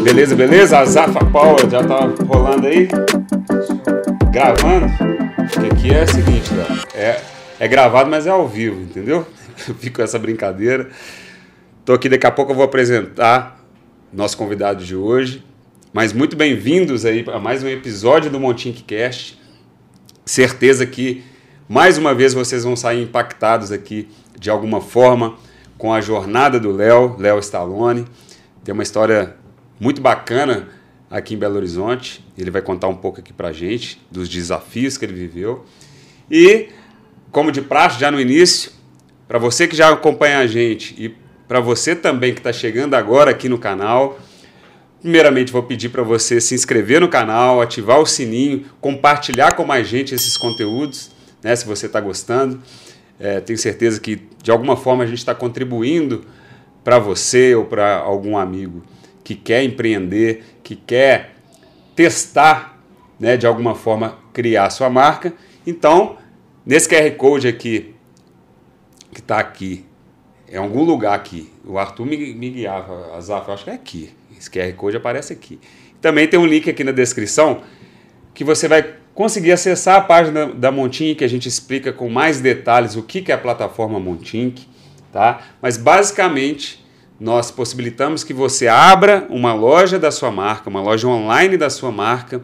Beleza, beleza? A Zafa Power já tá rolando aí? Gravando? Porque aqui é o seguinte, Léo. É, é gravado, mas é ao vivo, entendeu? Eu fico com essa brincadeira. Tô aqui, daqui a pouco eu vou apresentar nosso convidado de hoje. Mas muito bem-vindos aí a mais um episódio do Montink Cast. Certeza que mais uma vez vocês vão sair impactados aqui de alguma forma com a jornada do Léo, Léo Stallone. Tem uma história muito bacana aqui em Belo Horizonte. Ele vai contar um pouco aqui pra gente dos desafios que ele viveu. E, como de praxe, já no início, para você que já acompanha a gente e para você também que está chegando agora aqui no canal, primeiramente vou pedir para você se inscrever no canal, ativar o sininho, compartilhar com mais gente esses conteúdos, né, se você está gostando. É, tenho certeza que de alguma forma a gente está contribuindo para você ou para algum amigo que quer empreender, que quer testar, né, de alguma forma criar sua marca. Então, nesse QR Code aqui, que está aqui, em algum lugar aqui, o Arthur me, me guiava, Azaf, eu acho que é aqui. Esse QR Code aparece aqui. Também tem um link aqui na descrição que você vai conseguir acessar a página da Montink, que a gente explica com mais detalhes o que é a plataforma Montink, tá? Mas basicamente nós possibilitamos que você abra uma loja da sua marca, uma loja online da sua marca,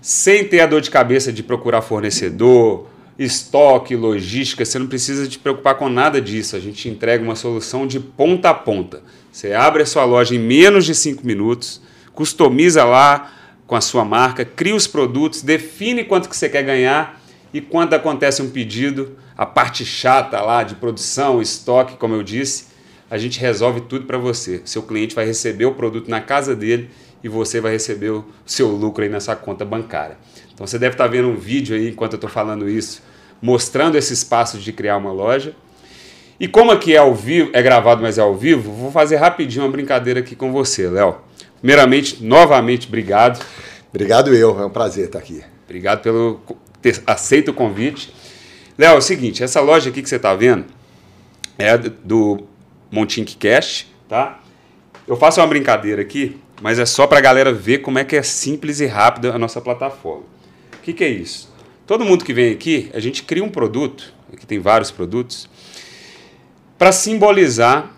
sem ter a dor de cabeça de procurar fornecedor, estoque, logística, você não precisa te preocupar com nada disso. A gente entrega uma solução de ponta a ponta. Você abre a sua loja em menos de 5 minutos, customiza lá com a sua marca, cria os produtos, define quanto que você quer ganhar e quando acontece um pedido, a parte chata lá de produção, estoque, como eu disse, a gente resolve tudo para você. Seu cliente vai receber o produto na casa dele e você vai receber o seu lucro aí nessa conta bancária. Então você deve estar vendo um vídeo aí enquanto eu estou falando isso, mostrando esses passos de criar uma loja. E como aqui é ao vivo, é gravado, mas é ao vivo, vou fazer rapidinho uma brincadeira aqui com você, Léo. Primeiramente, novamente, obrigado. Obrigado eu, é um prazer estar aqui. Obrigado pelo ter aceito o convite. Léo, é o seguinte, essa loja aqui que você está vendo é do Montink Cash, tá? Eu faço uma brincadeira aqui, mas é só para a galera ver como é que é simples e rápido a nossa plataforma. O que, que é isso? Todo mundo que vem aqui, a gente cria um produto, aqui tem vários produtos, para simbolizar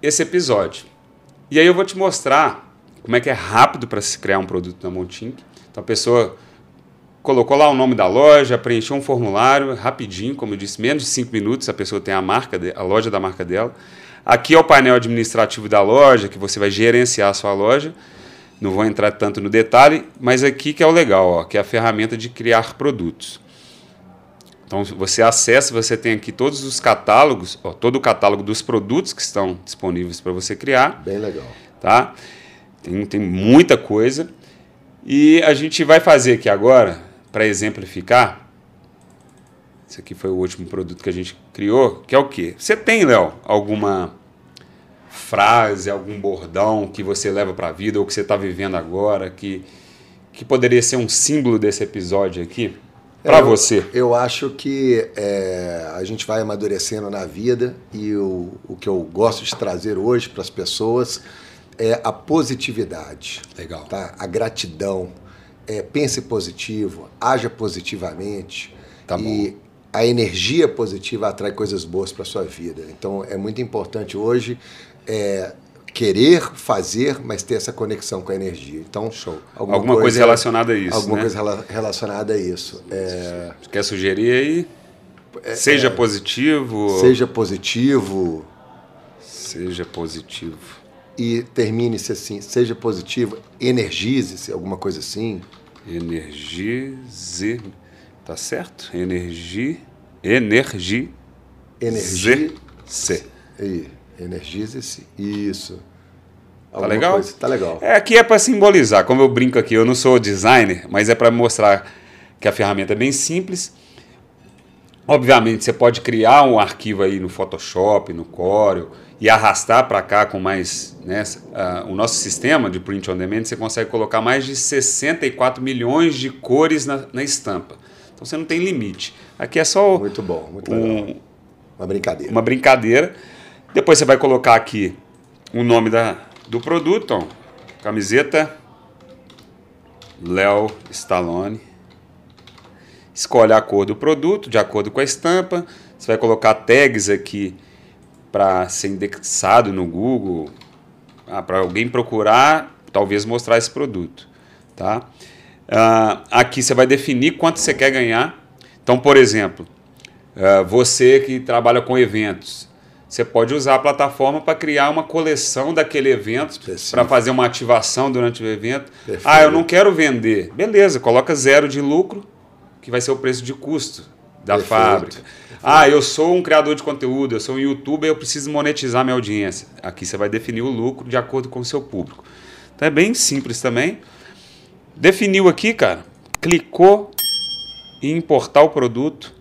esse episódio. E aí eu vou te mostrar como é que é rápido para se criar um produto na Montink. Então a pessoa colocou lá o nome da loja, preencheu um formulário rapidinho, como eu disse, menos de 5 minutos a pessoa tem a marca, a loja da marca dela. Aqui é o painel administrativo da loja, que você vai gerenciar a sua loja. Não vou entrar tanto no detalhe, mas aqui que é o legal, ó, que é a ferramenta de criar produtos. Então você acessa, você tem aqui todos os catálogos, ó, todo o catálogo dos produtos que estão disponíveis para você criar. Bem legal. Tá? Tem, tem muita coisa. E a gente vai fazer aqui agora, para exemplificar, esse aqui foi o último produto que a gente criou, que é o quê? Você tem, Léo, alguma frase, algum bordão que você leva para a vida ou que você está vivendo agora, que, que poderia ser um símbolo desse episódio aqui? Para você. Eu acho que é, a gente vai amadurecendo na vida e o, o que eu gosto de trazer hoje para as pessoas é a positividade. Legal. Tá? A gratidão. É, pense positivo, haja positivamente. Tá e a energia positiva atrai coisas boas para sua vida. Então é muito importante hoje é, querer fazer, mas ter essa conexão com a energia. Então, Show. Alguma coisa relacionada a isso, Alguma né? coisa rela- relacionada a isso. É, Quer sugerir aí? seja positivo. seja positivo Seja positivo. e termine-se assim. Seja positivo, energize-se, alguma coisa assim. Energize. Tá certo? Energi. Energi. Energia. C. Aí, energize-se. Isso. Tá Alguma legal? coisa. Tá legal. É, aqui é para simbolizar. Como eu brinco aqui, eu não sou designer, mas é para mostrar que a ferramenta é bem simples. Obviamente, você pode criar um arquivo aí no Photoshop, no Corel e arrastar para cá com mais. Né, ah, o nosso sistema de print on demand, você consegue colocar mais de 64 milhões de cores na, na estampa. Então você não tem limite. Aqui é só Muito bom, muito um, Uma brincadeira. uma brincadeira. Depois você vai colocar aqui o nome da, do produto. ó. camiseta Léo Stallone. Escolhe a cor do produto de acordo com a estampa. Você vai colocar tags aqui para ser indexado no Google, ah, para alguém procurar, talvez mostrar esse produto, tá? Uh, aqui você vai definir quanto você quer ganhar. Então, por exemplo, uh, você que trabalha com eventos, você pode usar a plataforma para criar uma coleção daquele evento, para fazer uma ativação durante o evento. Perfeito. Ah, eu não quero vender. Beleza, coloca zero de lucro, que vai ser o preço de custo da Perfeito. fábrica. Perfeito. Ah, eu sou um criador de conteúdo, eu sou um youtuber, eu preciso monetizar minha audiência. Aqui você vai definir o lucro de acordo com o seu público. Então é bem simples também. Definiu aqui, cara, clicou em importar o produto.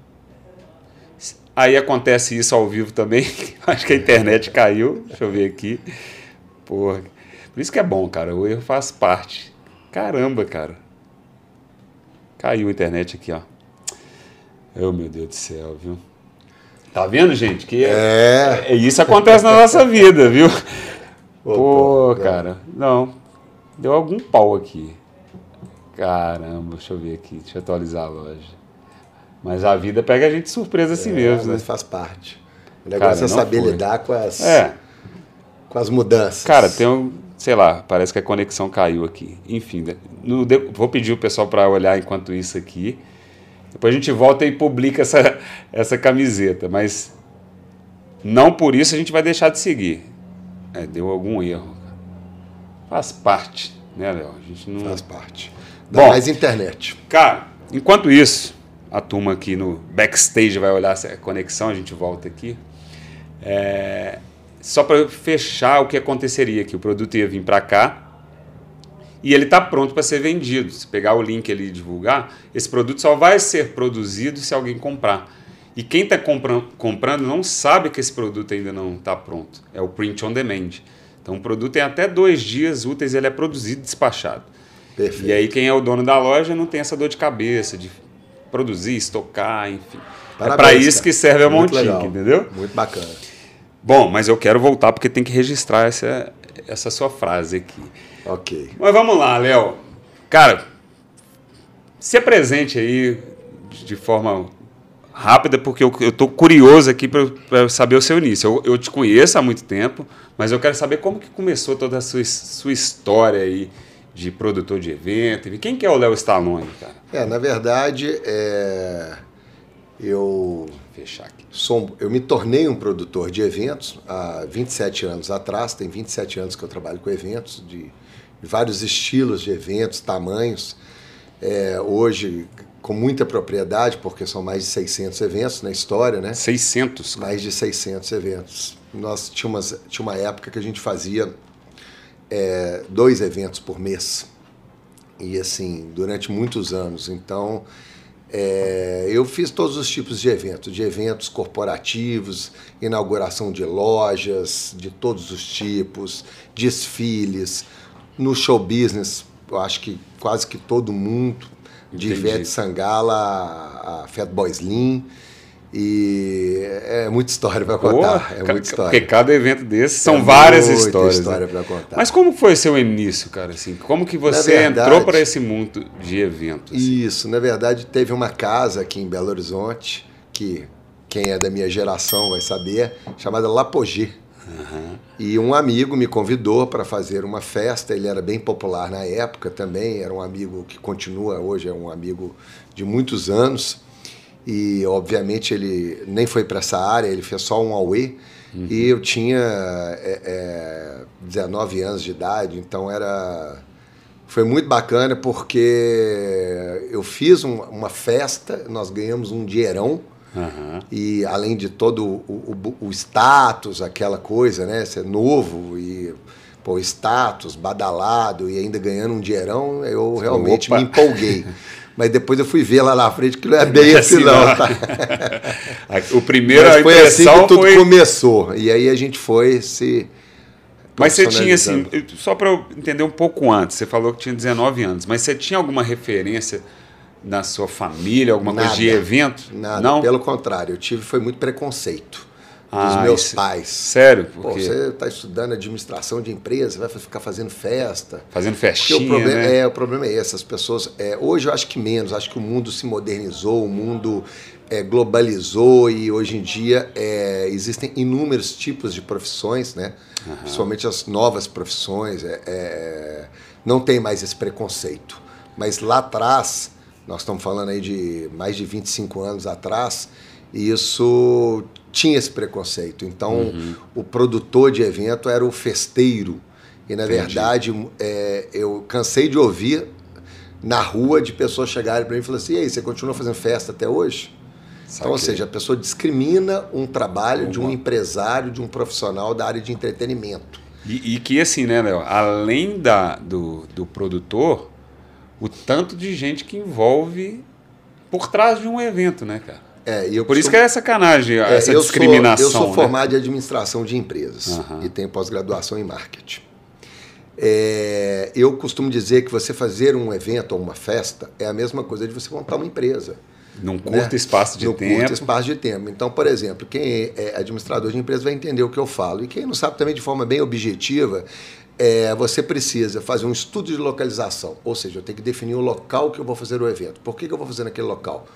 Aí acontece isso ao vivo também. Acho que a internet caiu. Deixa eu ver aqui. Porra. Por isso que é bom, cara. O erro faz parte. Caramba, cara. Caiu a internet aqui, ó. Oh, meu Deus do céu, viu? Tá vendo, gente? Que é. é isso acontece na nossa vida, viu? Pô, cara. Não. Deu algum pau aqui. Caramba, deixa eu ver aqui, deixa eu atualizar a loja. Mas a vida pega a gente de surpresa assim é, mesmo, né? faz parte. O negócio Cara, é saber foi. lidar com as, é. com as mudanças. Cara, tem um, sei lá, parece que a conexão caiu aqui. Enfim, no, vou pedir o pessoal para olhar enquanto isso aqui. Depois a gente volta e publica essa, essa camiseta, mas não por isso a gente vai deixar de seguir. É, deu algum erro. Faz parte, né, Léo? A gente não. Faz parte. Dá Bom, mais internet. Cara, enquanto isso, a turma aqui no backstage vai olhar essa conexão, a gente volta aqui. É, só para fechar o que aconteceria aqui, o produto ia vir para cá e ele está pronto para ser vendido. Se pegar o link ali e divulgar, esse produto só vai ser produzido se alguém comprar. E quem está comprando não sabe que esse produto ainda não está pronto. É o print on demand. Então o produto tem até dois dias úteis, ele é produzido e despachado. Perfeito. E aí quem é o dono da loja não tem essa dor de cabeça de produzir, estocar, enfim. É Parabéns, é para isso cara. que serve a Muito Montinho, entendeu? Muito bacana. Bom, mas eu quero voltar porque tem que registrar essa, essa sua frase aqui. Ok. Mas vamos lá, Léo. Cara, se apresente aí de forma rápida, porque eu estou curioso aqui para saber o seu início. Eu, eu, te conheço há muito tempo, mas eu quero saber como que começou toda a sua, sua história aí de produtor de evento? Quem que é o Léo Stallone, cara? É, na verdade, é... eu fechar aqui. Sou, eu me tornei um produtor de eventos há 27 anos atrás, tem 27 anos que eu trabalho com eventos de, de vários estilos de eventos, tamanhos. É, hoje, com muita propriedade, porque são mais de 600 eventos na história, né? 600? Mais de 600 eventos. Nós tínhamos, tinha uma época que a gente fazia é, dois eventos por mês. E assim, durante muitos anos. Então, é, eu fiz todos os tipos de eventos, de eventos corporativos, inauguração de lojas de todos os tipos, desfiles. No show business, eu acho que quase que todo mundo, de Ivete Sangala a, a Fatboy Slim. E é muita história para contar. é muita história. Porque cada evento desse são é várias histórias. Né? história né? para contar. Mas como foi seu início, cara? Assim, como que você verdade, entrou para esse mundo de eventos? Assim? Isso, na verdade, teve uma casa aqui em Belo Horizonte, que quem é da minha geração vai saber, chamada Lapogê. Uhum. E um amigo me convidou para fazer uma festa. Ele era bem popular na época também. Era um amigo que continua hoje, é um amigo de muitos anos e obviamente ele nem foi para essa área, ele fez só um AUE. Uhum. E eu tinha é, é, 19 anos de idade, então era. Foi muito bacana porque eu fiz um, uma festa, nós ganhamos um dinheirão. Uhum. E além de todo o, o, o, status, aquela coisa, né? Ser novo e pô, status, badalado e ainda ganhando um dinheirão, eu realmente Opa. me empolguei. mas depois eu fui ver lá na frente que não é bem assim, assim não, tá? o primeiro mas foi assim que tudo foi... começou. E aí a gente foi se. Mas você tinha assim, só para eu entender um pouco antes, você falou que tinha 19 anos, mas você tinha alguma referência na sua família, alguma nada, coisa de evento? Nada, não? pelo contrário, eu tive foi muito preconceito. Dos Ah, meus isso- pais. Sério? Pô, Porque você está estudando administração de empresa, vai ficar fazendo festa. fazendo Porque festinha, o problema, né? é, o problema é esse, as pessoas. é, hoje eu acho que menos, acho que o mundo se modernizou, o mundo é, globalizou e hoje em dia é, existem inúmeros tipos de profissões, né? Principalmente as novas profissões. é, é, não tem mais esse preconceito. Mas lá atrás, nós estamos falando aí de mais de 25 anos atrás, isso tinha esse preconceito. Então, Uhum. o produtor de evento era o festeiro. E, na Entendi. verdade, é, eu cansei de ouvir na rua de pessoas chegarem para mim e falarem assim: e aí, você continua fazendo festa até hoje? Então, ou seja, a pessoa discrimina um trabalho de um Uma- empresário, de um profissional da área de entretenimento. E, e que assim, né, Léo? Além da, do, do produtor, o tanto de gente que envolve por trás de um evento, né, cara? É, eu Por isso que é sacanagem, É, essa eu discriminação. Sou, eu sou né? formado em administração de empresas Aham. e tenho pós-graduação em marketing. É, eu costumo dizer que você fazer um evento ou uma festa é a mesma coisa de você montar uma empresa. Num curto né? espaço de tempo. curto espaço de tempo. Então, por exemplo, quem é administrador de empresa vai entender o que eu falo. E quem não sabe também de forma bem objetiva, é, você precisa fazer um estudo de localização. Ou seja, eu tenho que definir o local que eu vou fazer o evento. Por que, que eu vou fazer naquele local?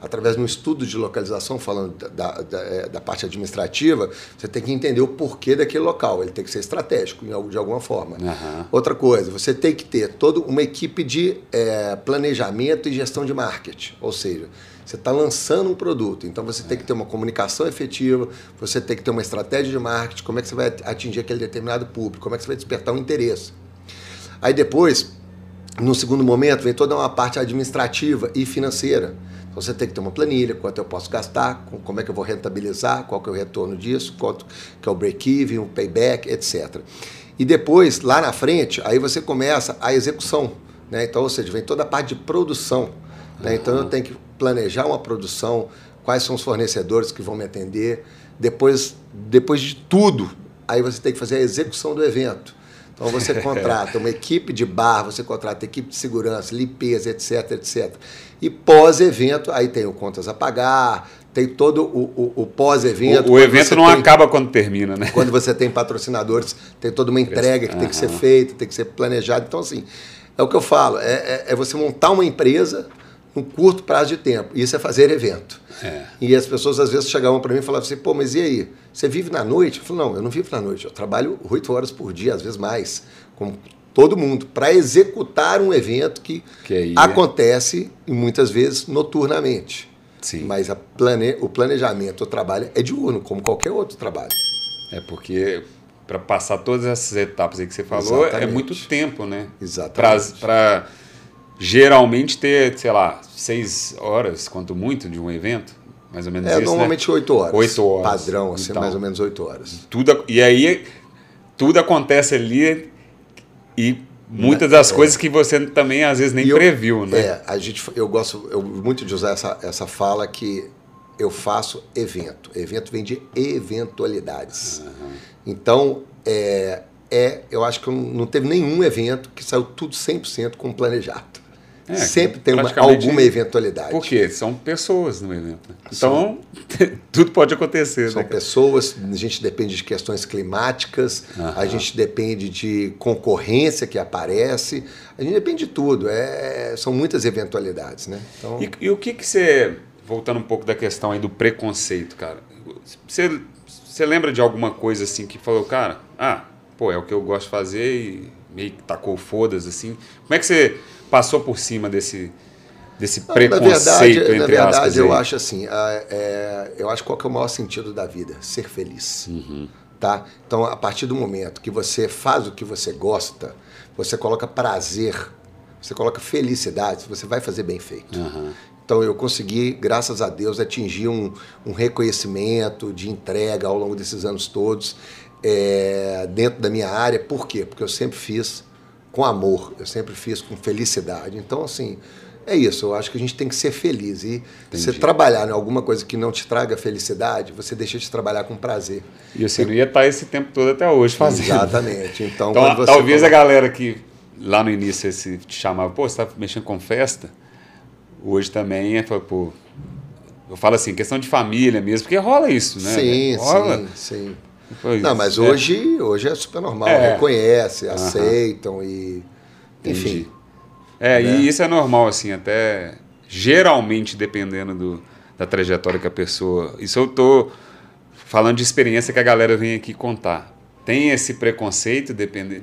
Através de um estudo de localização, falando da, da, da, é, da parte administrativa, você tem que entender o porquê daquele local. Ele tem que ser estratégico, de alguma forma. Aham. Outra coisa, você tem que ter toda uma equipe de é, planejamento e gestão de marketing. Ou seja, você está lançando um produto, então você tem que ter uma comunicação efetiva, você tem que ter uma estratégia de marketing, como é que você vai atingir aquele determinado público, como é que você vai despertar um interesse. Aí depois, no segundo momento, vem toda uma parte administrativa e financeira. Então você tem que ter uma planilha, quanto eu posso gastar, com- como é que eu vou rentabilizar, qual que é o retorno disso, quanto que é o break-even, o payback, etc. E depois, lá na frente, aí você começa a execução. Né? Então, ou seja, vem toda a parte de produção. Né? Então eu tenho que planejar uma produção, quais são os fornecedores que vão me atender. Depois, depois de tudo, aí você tem que fazer a execução do evento. Então você contrata uma equipe de bar, você contrata equipe de segurança, limpeza, etc, etc. E pós-evento, aí tem o contas a pagar, tem todo o, o, o pós-evento. O, o evento não tem- acaba quando termina, né? quando você tem patrocinadores, tem toda uma entrega que tem que ser feita, tem que ser planejada. Então, assim, é o que eu falo: é, é- é você montar uma empresa num curto prazo de tempo. Isso é fazer evento. É. E as pessoas às vezes chegavam para mim e falavam assim: pô, mas e aí? Você vive na noite? Eu falo: não, eu não vivo na noite. Eu trabalho oito horas por dia, às vezes mais, como todo mundo, para executar um evento que, Que é- acontece muitas vezes noturnamente. Sim. Mas plane... o planejamento, o trabalho é diurno, como qualquer outro trabalho. É porque para passar todas essas etapas aí que você falou é Exatamente. muito tempo, né? Exatamente. Para geralmente ter, sei lá, seis horas, quanto muito, de um evento, mais ou menos É, isso, normalmente né? oito horas. Oito horas. Padrão, assim, Então. mais ou menos oito horas. Tudo, e aí tudo acontece ali e muitas das coisas que você também às vezes nem eu- previu, né? É, a gente, eu gosto eu, muito de usar essa, essa fala que eu faço evento. Evento vem de eventualidades. Então, é, é, eu acho que não teve nenhum evento que saiu tudo 100% como planejado. É, Sempre tem uma, alguma eventualidade. Por quê? São pessoas no evento. né? Então, tudo pode acontecer. São né? pessoas, a gente depende de questões climáticas, a gente depende de concorrência que aparece, a gente depende de tudo. É, são muitas eventualidades, né? Então, E, e o que que você, voltando um pouco da questão aí do preconceito, cara, você, você lembra de alguma coisa assim que falou, cara, ah, pô, é o que eu gosto de fazer e meio que tacou fodas assim. Como é que você passou por cima desse, desse Não, preconceito, na verdade, entre na verdade aspas? eu aí? acho assim, é, eu acho qual que é o maior sentido da vida, ser feliz, tá? Então, a partir do momento que você faz o que você gosta, você coloca prazer, você coloca felicidade, você vai fazer bem feito. Aham. Então eu consegui, graças a Deus, atingir um, um reconhecimento de entrega ao longo desses anos todos é, dentro da minha área. Por quê? Porque eu sempre fiz com amor, eu sempre fiz com felicidade. Então, assim, é isso. Eu acho que a gente tem que ser feliz. E você trabalhar em alguma coisa que não te traga felicidade, você deixa de trabalhar com prazer. E você não ia estar esse tempo todo até hoje fazendo. Exatamente. Então, Então, talvez a galera que lá no início esse te chamava, pô, você tá mexendo com festa? Hoje também é, pô, Eu falo assim, questão de família mesmo, porque rola isso, né? Sim, rola. sim, sim. Não, mas é. hoje, hoje é super normal. É. Reconhece, aceitam e. Enfim. Entendi. É, né? e isso é normal, assim, até geralmente dependendo do, da trajetória que a pessoa. Isso eu tô falando de experiência que a galera vem aqui contar. Tem esse preconceito, depende,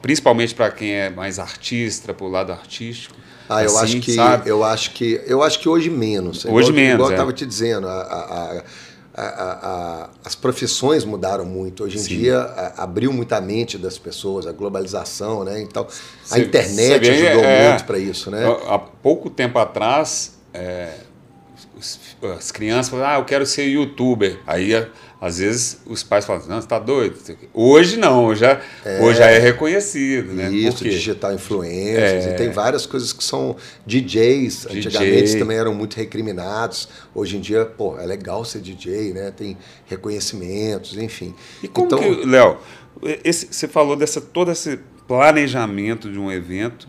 principalmente para quem é mais artista, pro lado artístico. Ah, eu assim, acho que sabe? eu acho que eu acho que hoje menos. Hoje igual, menos, Igual eu é. estava te dizendo, a- a- a- a- a- a- as profissões mudaram muito. Hoje em Sim. dia abriu muito a mente das pessoas, a globalização, né? Então a Cê- internet cê vê, ajudou é, muito para isso, né? Há pouco tempo atrás, é, os- as crianças falam, ah, eu quero ser youtuber. Aí, às vezes, os pais falam, não, você tá doido? Hoje não, hoje já é, hoje já é reconhecido, né? Isso, digital influencers, É. e tem várias coisas que são DJs, DJ. antigamente também eram muito recriminados. Hoje em dia, pô, é legal ser DJ, né? Tem reconhecimentos, enfim. E como então, que, Léo, esse- você falou dessa todo esse planejamento de um evento,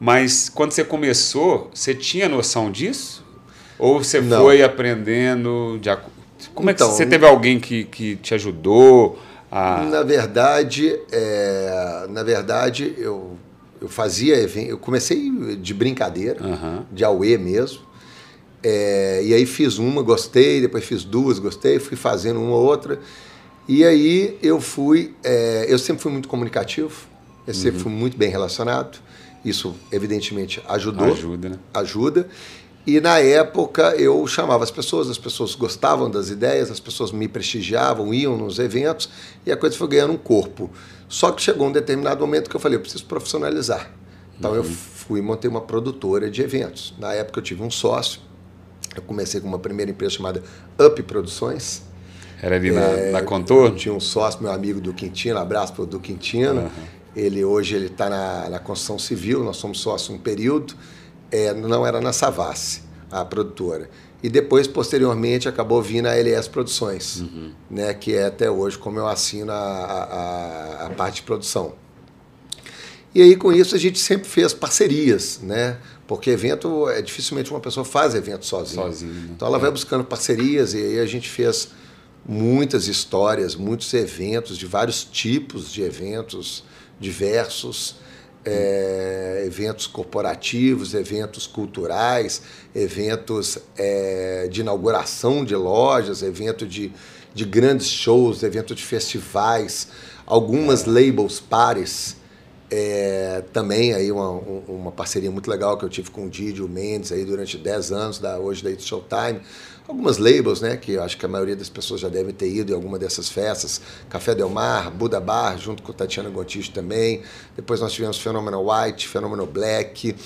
mas quando você começou, você tinha noção disso? Ou você Não. foi aprendendo de Como é que Então, você teve alguém que, que te ajudou a Na verdade, é, na verdade eu, eu fazia evento, eu comecei de brincadeira, Aham. de auê mesmo. É, e aí fiz uma, gostei, depois fiz duas, gostei, fui fazendo uma ou outra. E aí eu fui, é, eu sempre fui muito comunicativo, eu Uhum. sempre fui muito bem relacionado. Isso evidentemente ajudou ajuda, né? ajuda. E na época eu chamava as pessoas, as pessoas gostavam das ideias, as pessoas me prestigiavam, iam nos eventos e a coisa foi ganhando um corpo. Só que chegou um determinado momento que eu falei, eu preciso profissionalizar. Então eu fui e montei uma produtora de eventos. Na época eu tive um sócio, eu comecei com uma primeira empresa chamada Up Produções. Era ali na, na Eu Contorno? tinha um sócio, meu amigo do Quintino, abraço para o do Quintino. Ele hoje ele está na, na construção civil, nós somos sócios um período. É, não era na Savassi, a produtora. E depois, posteriormente, acabou vindo a LS Produções, né, que é até hoje como eu assino a, a, a parte de produção. E aí, com isso, a gente sempre fez parcerias, né? Porque evento, é dificilmente uma pessoa faz evento sozinha. Sozinho, né? Então ela vai buscando parcerias e aí a gente fez muitas histórias, muitos eventos, de vários tipos de eventos diversos, é, eventos corporativos, eventos culturais, eventos é, de inauguração de lojas, evento de, de grandes shows, evento de festivais, algumas labels pares. É, também aí uma, um- uma parceria muito legal que eu tive com o Didi e o Mendes aí durante 10 anos, da, hoje da It's Showtime. Algumas labels, né, que eu acho que a maioria das pessoas já deve ter ido em alguma dessas festas. Café Del Mar, Buda Bar, junto com Tatiana Gontijo também. Depois nós tivemos Phenomenal White, Phenomenal Black.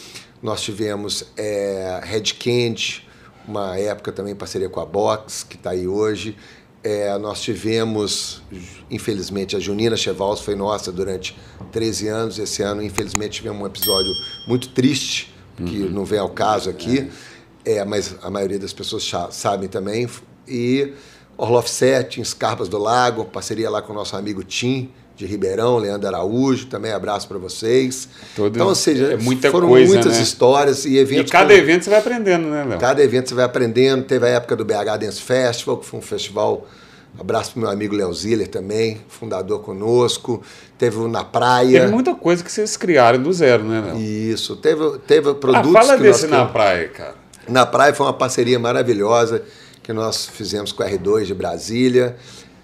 Nós tivemos é, Red Candy, uma época também em parceria com a Box, que está aí hoje. É, nós tivemos, infelizmente, a Junina Chevals foi nossa durante 13 anos. Esse ano, infelizmente, tivemos um episódio muito triste, que não vem ao caso aqui, é, mas a maioria das pessoas sabem também. E Orloff Sete, em Scarpas do Lago, parceria lá com o nosso amigo Tim, de Ribeirão, Leandro Araújo, também abraço para vocês. Todo- então, ou seja, é muita foram coisa, muitas né? histórias e E eventos. cada com- evento você vai aprendendo, né, Léo? Cada evento você vai aprendendo. Teve a época do BH Dance Festival, que foi um festival. Abraço pro meu amigo Léo Ziller também, fundador conosco. Teve o Na Praia. Teve muita coisa que vocês criaram do zero, né, Léo? Isso. Teve, teve Ah, produtos fala que desse na praia, cara. Na Praia foi uma parceria maravilhosa que nós fizemos com a R2 de Brasília.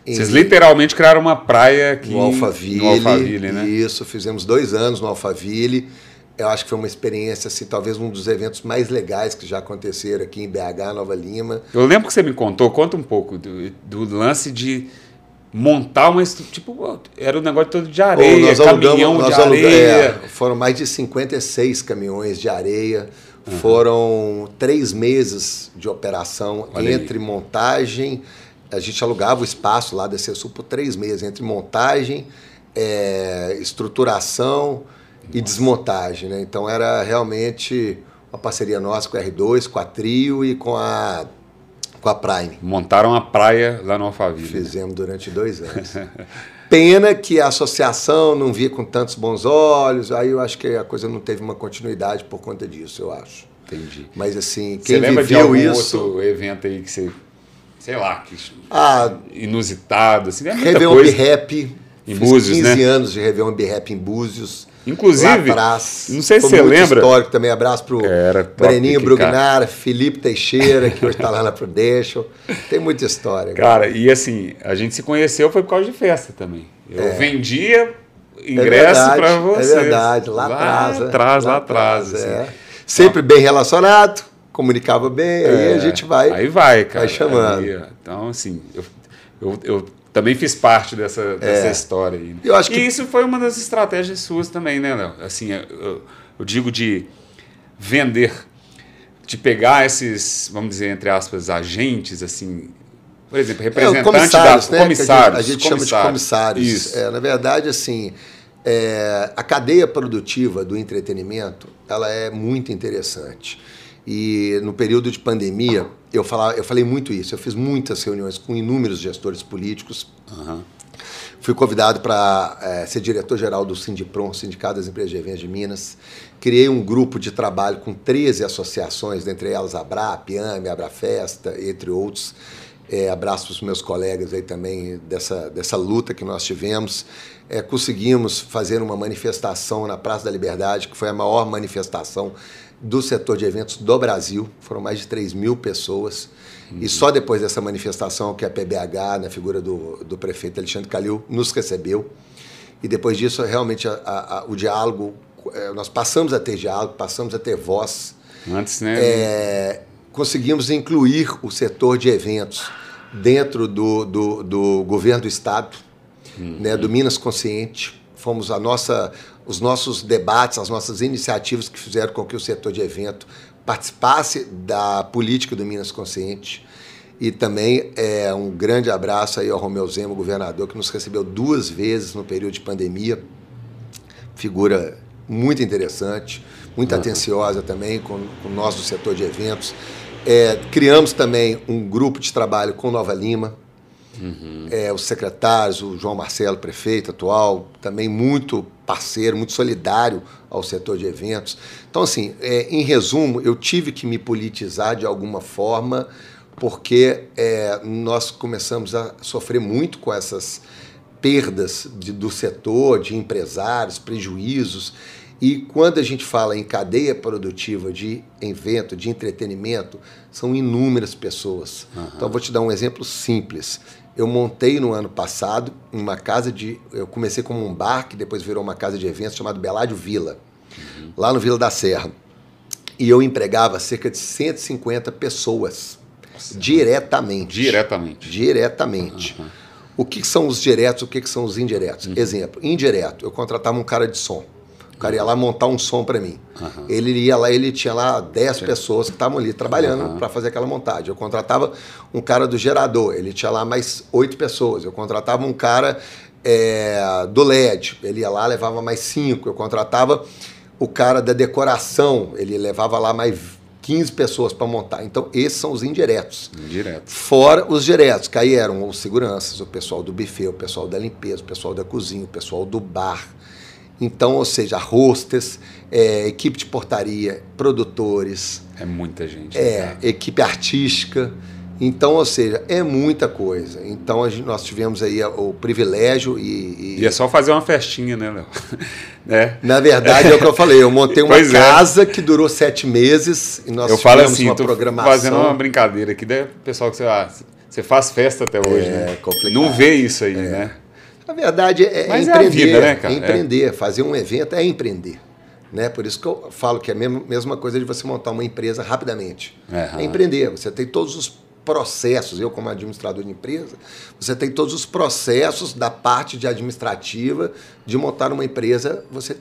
Vocês literalmente criaram uma praia aqui no Alphaville. no Alphaville, né? Isso, fizemos dois anos no Alphaville. Eu acho que foi uma experiência, assim, talvez um dos eventos mais legais que já aconteceram aqui em BH, Nova Lima. Eu lembro que você me contou, conta um pouco do, do lance de montar uma estru- tipo era um negócio todo de areia, Ou nós caminhão alugamos- de nós aluga- areia. é, foram mais de 56 caminhões de areia. Foram três meses de operação Olha aí. entre montagem. A gente alugava o espaço lá da Cesul por três meses, entre montagem, é, estruturação e desmontagem. Né? Então era realmente uma parceria nossa com a R2, com a Trio e com a, com a Prime. Montaram a praia lá no Alphaville. Fizemos durante dois anos. Pena que a associação não via com tantos bons olhos, aí eu acho que a coisa não teve uma continuidade por conta disso, eu acho. Entendi. Mas assim, quem você lembra de algum isso... outro evento aí que você, sei lá, que ah, inusitado, assim, é muita Réveillon coisa. Rap, em Búzios, 15 né? anos de Réveillon Rap em Búzios. Inclusive, atrás, não sei se você lembra. histórico também. Abraço pro Era Breninho Brugnar, Felipe Teixeira, que hoje está lá na Prudential. Tem muita história. Cara, cara, e assim, a gente se conheceu foi por causa de festa também. Eu é. vendia ingresso é para você. É verdade, lá, lá atrás. Lá atrás, lá atrás. Assim. É. Sempre bem relacionado, comunicava bem, aí a é, gente vai. Aí vai, cara. Vai chamando. Aí, então, assim, eu, eu, eu também fiz parte dessa, dessa é. história aí. Eu acho que... E isso foi uma das estratégias suas também, né, Léo? Assim, eu, eu, digo de vender, de pegar esses, vamos dizer, entre aspas, agentes, assim, por exemplo, é, representante é, comissários, da, né? comissários. A gente, a gente chama de comissários. Isso. É, na verdade, assim, é, a cadeia produtiva do entretenimento, ela é muito interessante. E no período de pandemia, eu, falava, eu falei muito isso. Eu fiz muitas reuniões com inúmeros gestores políticos. Uhum. Fui convidado para é, ser diretor-geral do Sindipron, Sindicato das Empresas de Eventos de Minas. Criei um grupo de trabalho com 13 associações, dentre elas a Abra, Piame, Abrafesta, entre outros. É, abraço os meus colegas aí também dessa, dessa luta que nós tivemos. É, conseguimos fazer uma manifestação na Praça da Liberdade, que foi a maior manifestação do setor de eventos do Brasil. Foram mais de 3 mil pessoas. Uhum. E só depois dessa manifestação que a PBH, na figura do, do prefeito Alexandre Calil, nos recebeu. E depois disso, realmente, a, a, o diálogo, é, nós passamos a ter diálogo, passamos a ter voz. Antes, né? É, conseguimos incluir o setor de eventos dentro do, do, do governo do Estado, uhum. né, do Minas Consciente. Fomos a nossa, os nossos debates, as nossas iniciativas que fizeram com que o setor de evento participasse da política do Minas Consciente. E também é, um grande abraço aí ao Romeu Zema, governador, que nos recebeu duas vezes no período de pandemia. Figura muito interessante, muito uhum. atenciosa também com, com nós do setor de eventos. É, criamos também um grupo de trabalho com Nova Lima, Uhum. É, os secretários, o João Marcelo, prefeito atual, também muito parceiro, muito solidário ao setor de eventos. Então, assim, é, em resumo, eu tive que me politizar de alguma forma, porque é, nós começamos a sofrer muito com essas perdas de, do setor, de empresários, prejuízos. E quando a gente fala em cadeia produtiva de evento, de entretenimento, são inúmeras pessoas. Uhum. Então, vou te dar um exemplo simples eu montei no ano passado uma casa de. Eu comecei como um bar, que depois virou uma casa de eventos chamado Beládio Vila, uhum. lá no Vila da Serra. E eu empregava cerca de 150 pessoas Nossa. diretamente. Diretamente. Diretamente. Uhum. O que são os diretos, o que são os indiretos? Uhum. Exemplo, indireto, eu contratava um cara de som. Cara ia lá montar um som para mim. Uhum. Ele ia lá, ele tinha lá 10 pessoas que estavam ali trabalhando uhum. para fazer aquela montagem. Eu contratava um cara do gerador, ele tinha lá mais oito pessoas. Eu contratava um cara é, do LED, ele ia lá, levava mais cinco. Eu contratava o cara da decoração, ele levava lá mais 15 pessoas para montar. Então, esses são os indiretos. Indiretos. Fora os diretos, que aí eram os seguranças, o pessoal do buffet, o pessoal da limpeza, o pessoal da cozinha, o pessoal do bar então, ou seja, hostess, é, equipe de portaria, produtores. É muita gente. É, né? equipe artística. Então, ou seja, é muita coisa. Então, gente, nós tivemos aí o privilégio e, e... E é só fazer uma festinha, né, Léo? é. Na verdade, é o que eu falei. Eu montei uma pois é. casa é. que durou sete meses e nós eu falo assim, uma programação. fazendo uma brincadeira aqui, né? Pessoal que você, ah, você faz festa até hoje, é, né? Complicado. Não vê isso aí, é. né? Na verdade, é, Mas empreender. É, a vida, né, cara? É empreender. Fazer um evento é empreender. Né? Por isso que eu falo que é a mesma coisa de você montar uma empresa rapidamente. Uhum. É empreender. Você tem todos os processos, eu como administrador de empresa, você tem todos os processos da parte de administrativa de montar uma empresa, você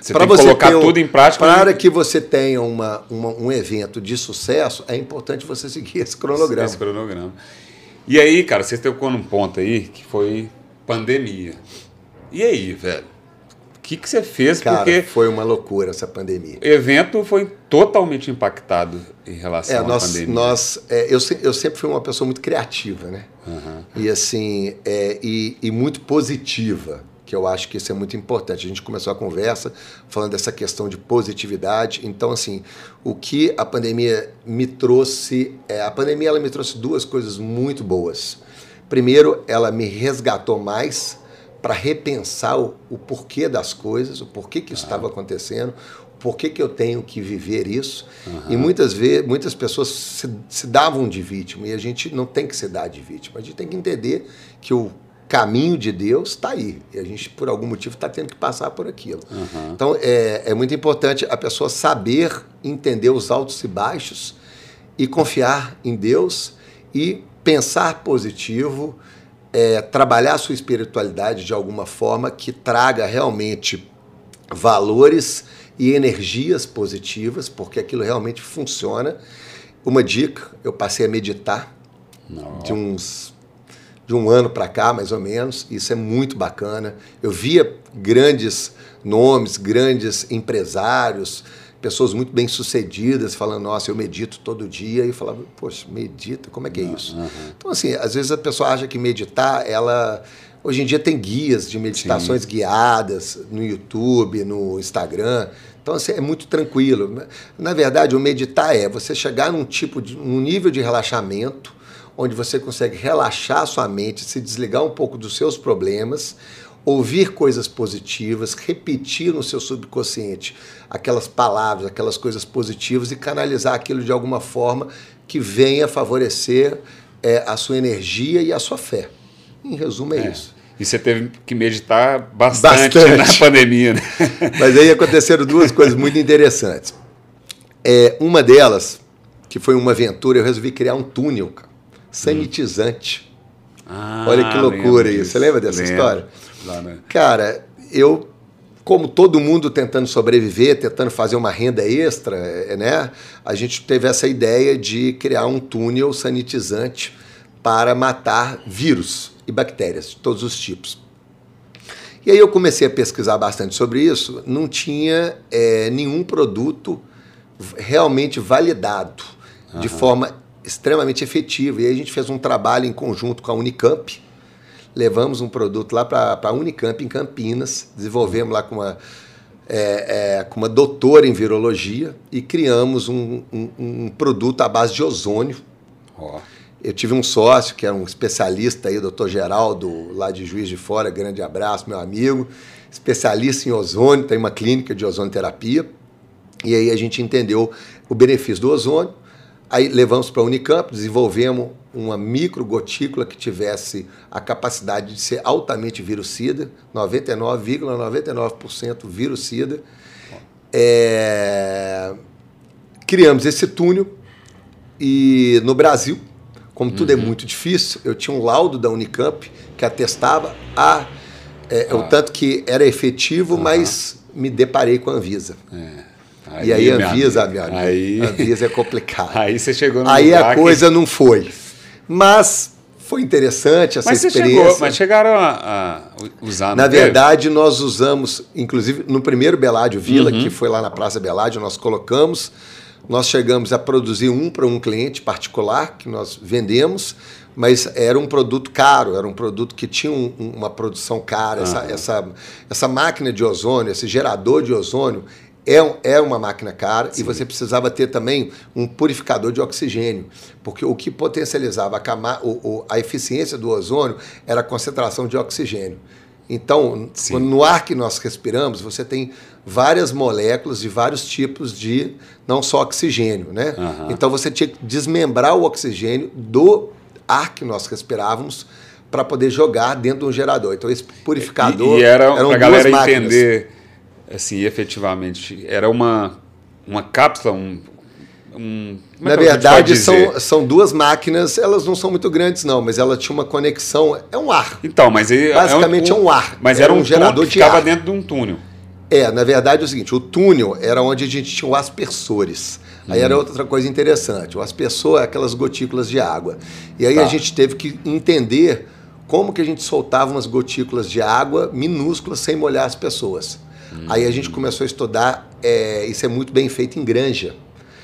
você para você colocar um, tudo em prática. Para que você tenha uma, uma, um evento de sucesso, é importante você seguir esse cronograma. Esse cronograma. E aí, cara, você tocou num ponto aí que foi pandemia. E aí, velho? O que, que você fez? Cara, Porque foi uma loucura essa pandemia. O evento foi totalmente impactado em relação é, nós, à pandemia. Nós, é, eu, eu sempre fui uma pessoa muito criativa, né? Uhum. E assim, é, e, e muito positiva. que eu acho que isso é muito importante. A gente começou a conversa falando dessa questão de positividade. Então, assim, o que a pandemia me trouxe, é, a pandemia ela me trouxe duas coisas muito boas. Primeiro, ela me resgatou mais para repensar o, o, porquê das coisas, o porquê que isso estava acontecendo, o porquê que eu tenho que viver isso. Uhum. E muitas vezes, muitas pessoas se, se davam de vítima e a gente não tem que se dar de vítima. A gente tem que entender que o caminho de Deus está aí. E a gente, por algum motivo, está tendo que passar por aquilo. Uhum. Então, é, é muito importante a pessoa saber entender os altos e baixos e confiar em Deus e pensar positivo, é, trabalhar a sua espiritualidade de alguma forma que traga realmente valores e energias positivas, porque aquilo realmente funciona. Uma dica, eu passei a meditar Não. de uns de um ano para cá, mais ou menos. Isso é muito bacana. Eu via grandes nomes, grandes empresários, pessoas muito bem sucedidas falando, nossa, eu medito todo dia e falava, poxa, medita, como é que é isso? Uhum. Então assim, às vezes a pessoa acha que meditar, ela hoje em dia tem guias de meditações Sim. guiadas no YouTube, no Instagram. Então assim, é muito tranquilo. Na verdade, o meditar é você chegar num tipo de um nível de relaxamento onde você consegue relaxar sua mente, se desligar um pouco dos seus problemas, ouvir coisas positivas, repetir no seu subconsciente aquelas palavras, aquelas coisas positivas e canalizar aquilo de alguma forma que venha favorecer é, a sua energia e a sua fé. Em resumo, é, é. isso. E você teve que meditar bastante, bastante. na pandemia. Né? Mas aí aconteceram duas coisas muito interessantes. É, uma delas, que foi uma aventura, eu resolvi criar um túnel, cara sanitizante. Ah, Olha que loucura isso. Você lembra dessa lembro. história? Lá, né? Cara, eu, como todo mundo tentando sobreviver, tentando fazer uma renda extra, é, né? A gente teve essa ideia de criar um túnel sanitizante para matar vírus e bactérias de todos os tipos. E aí eu comecei a pesquisar bastante sobre isso. Não tinha é, nenhum produto realmente validado uhum. de forma extremamente efetivo. E aí a gente fez um trabalho em conjunto com a Unicamp. Levamos um produto lá para a Unicamp em Campinas, desenvolvemos lá com uma, é, é, com uma doutora em virologia e criamos um, um, um produto à base de ozônio. Oh. Eu tive um sócio que era um especialista aí, doutor Geraldo, lá de Juiz de Fora, grande abraço, meu amigo, especialista em ozônio, tem uma clínica de ozonoterapia. E aí a gente entendeu o benefício do ozônio, Aí levamos para a Unicamp, desenvolvemos uma microgotícula que tivesse a capacidade de ser altamente virucida, 99,99% ,99 virucida. É... Criamos esse túnel e no Brasil, como tudo é uhum. é muito difícil, eu tinha um laudo da Unicamp que atestava a, é, ah. o tanto que era efetivo, uhum. mas me deparei com a Anvisa. É. Aí, e aí Anvisa, minha amiga, aí... Anvisa é complicado. Aí você chegou no Aí a coisa que... não foi. Mas foi interessante essa mas experiência. Chegou, mas chegaram a, a usar. Na verdade, nós usamos, inclusive no primeiro Beládio Vila, uhum. que foi lá na Praça Beládio, nós colocamos. Nós chegamos a produzir um para um cliente particular que nós vendemos, mas era um produto caro, era um produto que tinha um, uma produção cara. Uhum. Essa, essa, essa máquina de ozônio, esse gerador de ozônio, é, é uma máquina cara Sim. e você precisava ter também um purificador de oxigênio, porque o que potencializava a, o, a eficiência do ozônio era a concentração de oxigênio. Então, Sim. no ar que nós respiramos, você tem várias moléculas de vários tipos de, não só oxigênio, né? Uhum. Então, você tinha que desmembrar o oxigênio do ar que nós respirávamos para poder jogar dentro de um gerador. Então, esse purificador. E, e era para a galera máquinas. entender assim, efetivamente, era uma, uma cápsula, um, um é Na verdade, são, são duas máquinas, elas não são muito grandes, não, mas ela tinha uma conexão. É um ar. Então, mas Basicamente é um, é um ar. Mas era, era um, um gerador que ficava ar. dentro de um túnel. É, na verdade é o seguinte: o túnel era onde a gente tinha os aspersores. Aí era hum. outra coisa interessante. O aspersor é aquelas gotículas de água. E aí tá. a gente teve que entender como que a gente soltava umas gotículas de água minúsculas sem molhar as pessoas. Hum. Aí a gente começou a estudar, é, isso é muito bem feito em granja.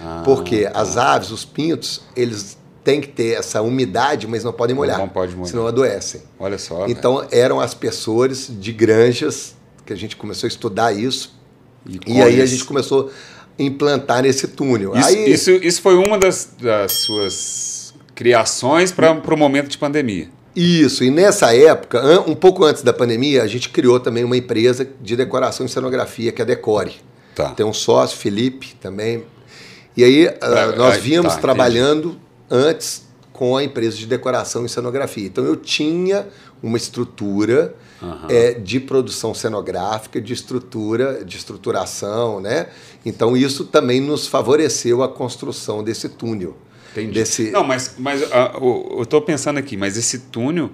Ah, porque tá. as aves, os pintos, eles tem que ter essa umidade, mas não podem molhar. Não pode molhar. Senão adoecem. Olha só. Então velho. eram aspersores de granjas que a gente começou a estudar isso. E, E, aí a gente começou a implantar nesse túnel. Isso, aí, isso, isso foi uma das, das suas criações para o momento de pandemia. Isso, e nessa época, um pouco antes da pandemia, a gente criou também uma empresa de decoração e cenografia, que é a Decore. Tá. Tem um sócio, Felipe, também. E aí ah, Ah, nós ah, vínhamos tá, trabalhando antes com a empresa de decoração e cenografia. Então eu tinha uma estrutura Aham. é, de produção cenográfica, de estrutura, de estruturação, né? Então isso também nos favoreceu a construção desse túnel. Entendi. Desse... Não, mas, mas ah, eu estou pensando aqui, mas esse túnel,